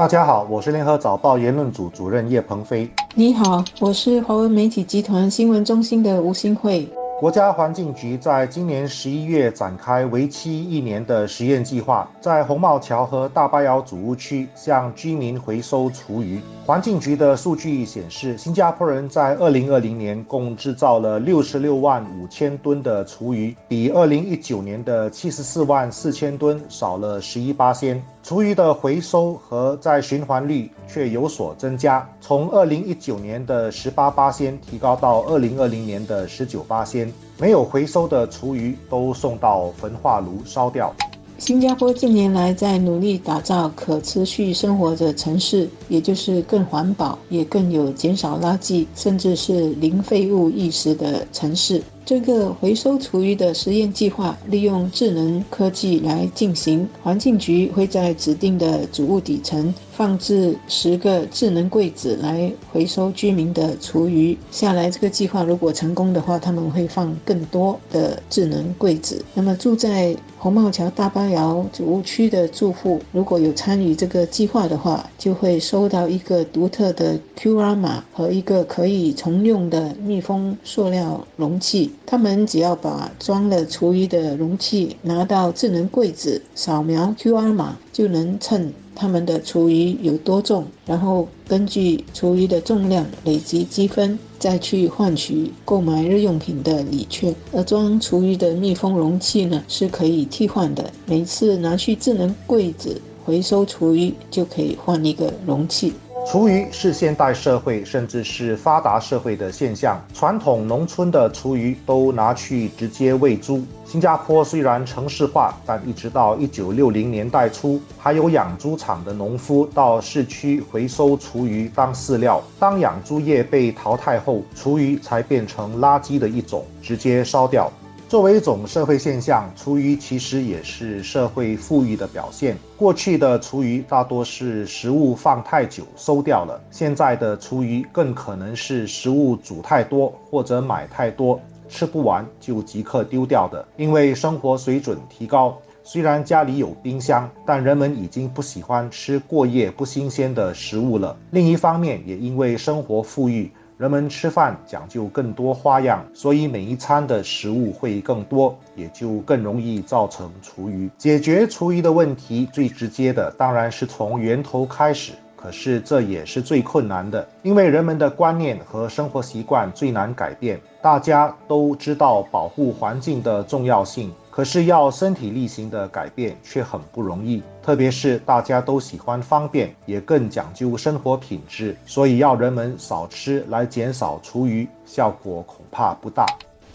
大家好，我是联合早报言论组主任叶鹏飞。你好，我是华文媒体集团新闻中心的吴新慧。国家环境局在今年十一月展开为期一年的实验计划，在红帽桥和大巴窑主屋区向居民回收厨余。环境局的数据显示，新加坡人在二零二零年共制造了六十六万五千吨的厨余，比二零一九年的七十四万四千吨少了十一八仙。厨余的回收和再循环率却有所增加，从二零一九年的十八八仙提高到二零二零年的十九八仙。没有回收的厨余都送到焚化炉烧掉。新加坡近年来在努力打造可持续生活的城市，也就是更环保、也更有减少垃圾，甚至是零废物意识的城市。这个回收厨余的实验计划利用智能科技来进行。环境局会在指定的主物底层放置十个智能柜子来回收居民的厨余。下来这个计划如果成功的话，他们会放更多的智能柜子。那么住在红帽桥大巴窑主屋区的住户，如果有参与这个计划的话，就会收到一个独特的 QR 码和一个可以重用的密封塑料容器。他们只要把装了厨余的容器拿到智能柜子，扫描 QR 码，就能称他们的厨余有多重，然后根据厨余的重量累积积分，再去换取购买日用品的礼券。而装厨余的密封容器呢，是可以替换的，每次拿去智能柜子回收厨余，就可以换一个容器。厨余是现代社会甚至是发达社会的现象。传统农村的厨余都拿去直接喂猪。新加坡虽然城市化，但一直到一九六零年代初，还有养猪场的农夫到市区回收厨余当饲料。当养猪业被淘汰后，厨余才变成垃圾的一种，直接烧掉。作为一种社会现象，厨余其实也是社会富裕的表现。过去的厨余大多是食物放太久馊掉了，现在的厨余更可能是食物煮太多或者买太多吃不完就即刻丢掉的。因为生活水准提高，虽然家里有冰箱，但人们已经不喜欢吃过夜不新鲜的食物了。另一方面，也因为生活富裕。人们吃饭讲究更多花样，所以每一餐的食物会更多，也就更容易造成厨余。解决厨余的问题，最直接的当然是从源头开始，可是这也是最困难的，因为人们的观念和生活习惯最难改变。大家都知道保护环境的重要性。可是要身体力行的改变却很不容易，特别是大家都喜欢方便，也更讲究生活品质，所以要人们少吃来减少厨余，效果恐怕不大。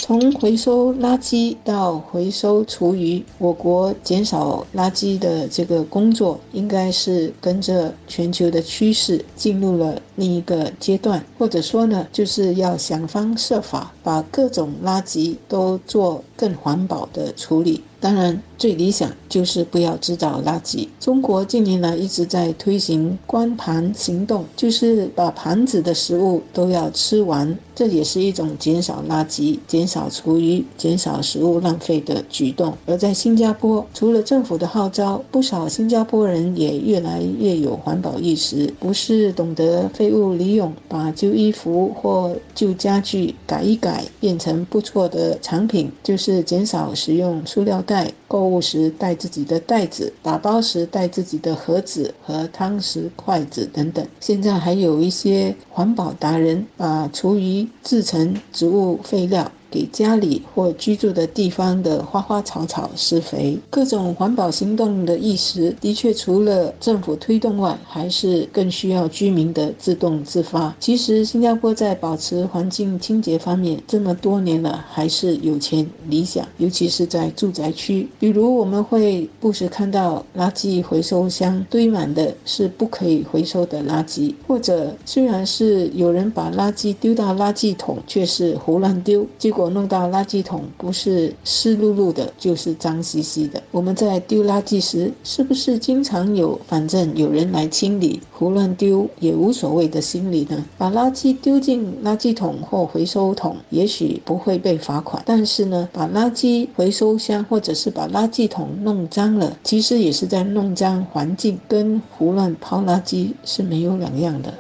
从回收垃圾到回收厨余，我国减少垃圾的这个工作，应该是跟着全球的趋势进入了另一个阶段，或者说呢，就是要想方设法把各种垃圾都做更环保的处理。当然，最理想就是不要制造垃圾。中国近年来一直在推行光盘行动，就是把盘子的食物都要吃完，这也是一种减少垃圾、减少厨余、减少食物浪费的举动。而在新加坡，除了政府的号召，不少新加坡人也越来越有环保意识，不是懂得废物利用，把旧衣服或旧家具改一改，变成不错的产品，就是减少使用塑料袋。购物时带自己的袋子，打包时带自己的盒子和汤匙、筷子等等。现在还有一些环保达人把厨余制成植物废料。给家里或居住的地方的花花草草施肥，各种环保行动的意识，的确除了政府推动外，还是更需要居民的自动自发。其实，新加坡在保持环境清洁方面，这么多年了，还是有钱理想，尤其是在住宅区。比如，我们会不时看到垃圾回收箱堆满的是不可以回收的垃圾，或者虽然是有人把垃圾丢到垃圾桶，却是胡乱丢，结果弄到垃圾桶不是湿漉漉的，就是脏兮兮的。我们在丢垃圾时，是不是经常有反正有人来清理，胡乱丢也无所谓的心理呢？把垃圾丢进垃圾桶或回收桶，也许不会被罚款，但是呢，把垃圾回收箱或者是把垃圾桶弄脏了，其实也是在弄脏环境，跟胡乱抛垃圾是没有两样的。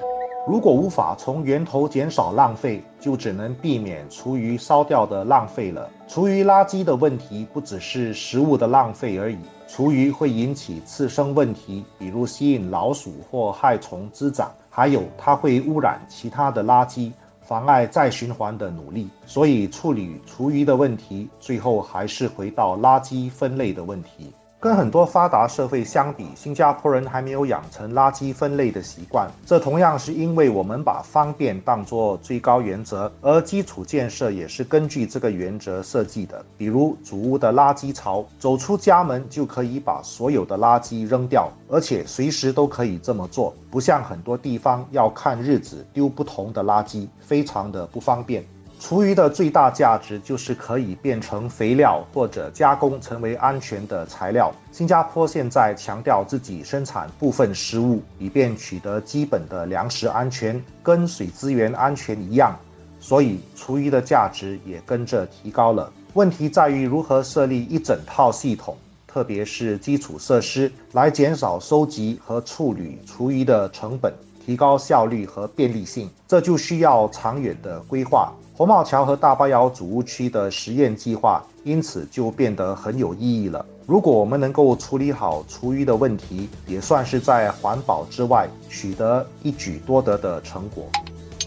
如果无法从源头减少浪费，就只能避免厨余烧掉的浪费了。厨余垃圾的问题不只是食物的浪费而已，厨余会引起次生问题，比如吸引老鼠或害虫滋长，还有它会污染其他的垃圾，妨碍再循环的努力。所以处理厨余的问题，最后还是回到垃圾分类的问题。跟很多发达社会相比，新加坡人还没有养成垃圾分类的习惯。这同样是因为我们把方便当作最高原则，而基础建设也是根据这个原则设计的。比如，主屋的垃圾槽，走出家门就可以把所有的垃圾扔掉，而且随时都可以这么做，不像很多地方要看日子丢不同的垃圾，非常的不方便。厨余的最大价值就是可以变成肥料或者加工成为安全的材料。新加坡现在强调自己生产部分食物，以便取得基本的粮食安全，跟水资源安全一样，所以厨余的价值也跟着提高了。问题在于如何设立一整套系统，特别是基础设施，来减少收集和处理厨余的成本，提高效率和便利性。这就需要长远的规划。红帽桥和大巴窑主屋区的实验计划，因此就变得很有意义了。如果我们能够处理好厨余的问题，也算是在环保之外取得一举多得的成果。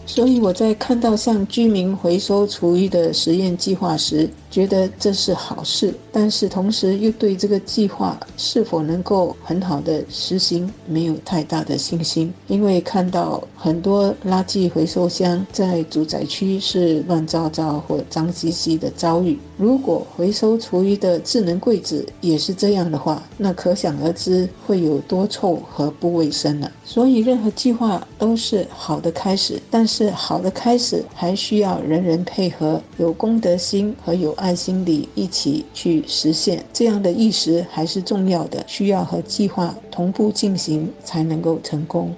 所以我在看到像居民回收厨余的实验计划时，觉得这是好事，但是同时又对这个计划是否能够很好的实行没有太大的信心，因为看到很多垃圾回收箱在住宅区是乱糟糟或脏兮兮的遭遇。如果回收厨余的智能柜子也是这样的话，那可想而知会有多臭和不卫生了。所以任何计划都是好的开始，但是。好的开始，还需要人人配合，有公德心和有爱心的一起去实现。这样的意识还是重要的，需要和计划同步进行才能够成功。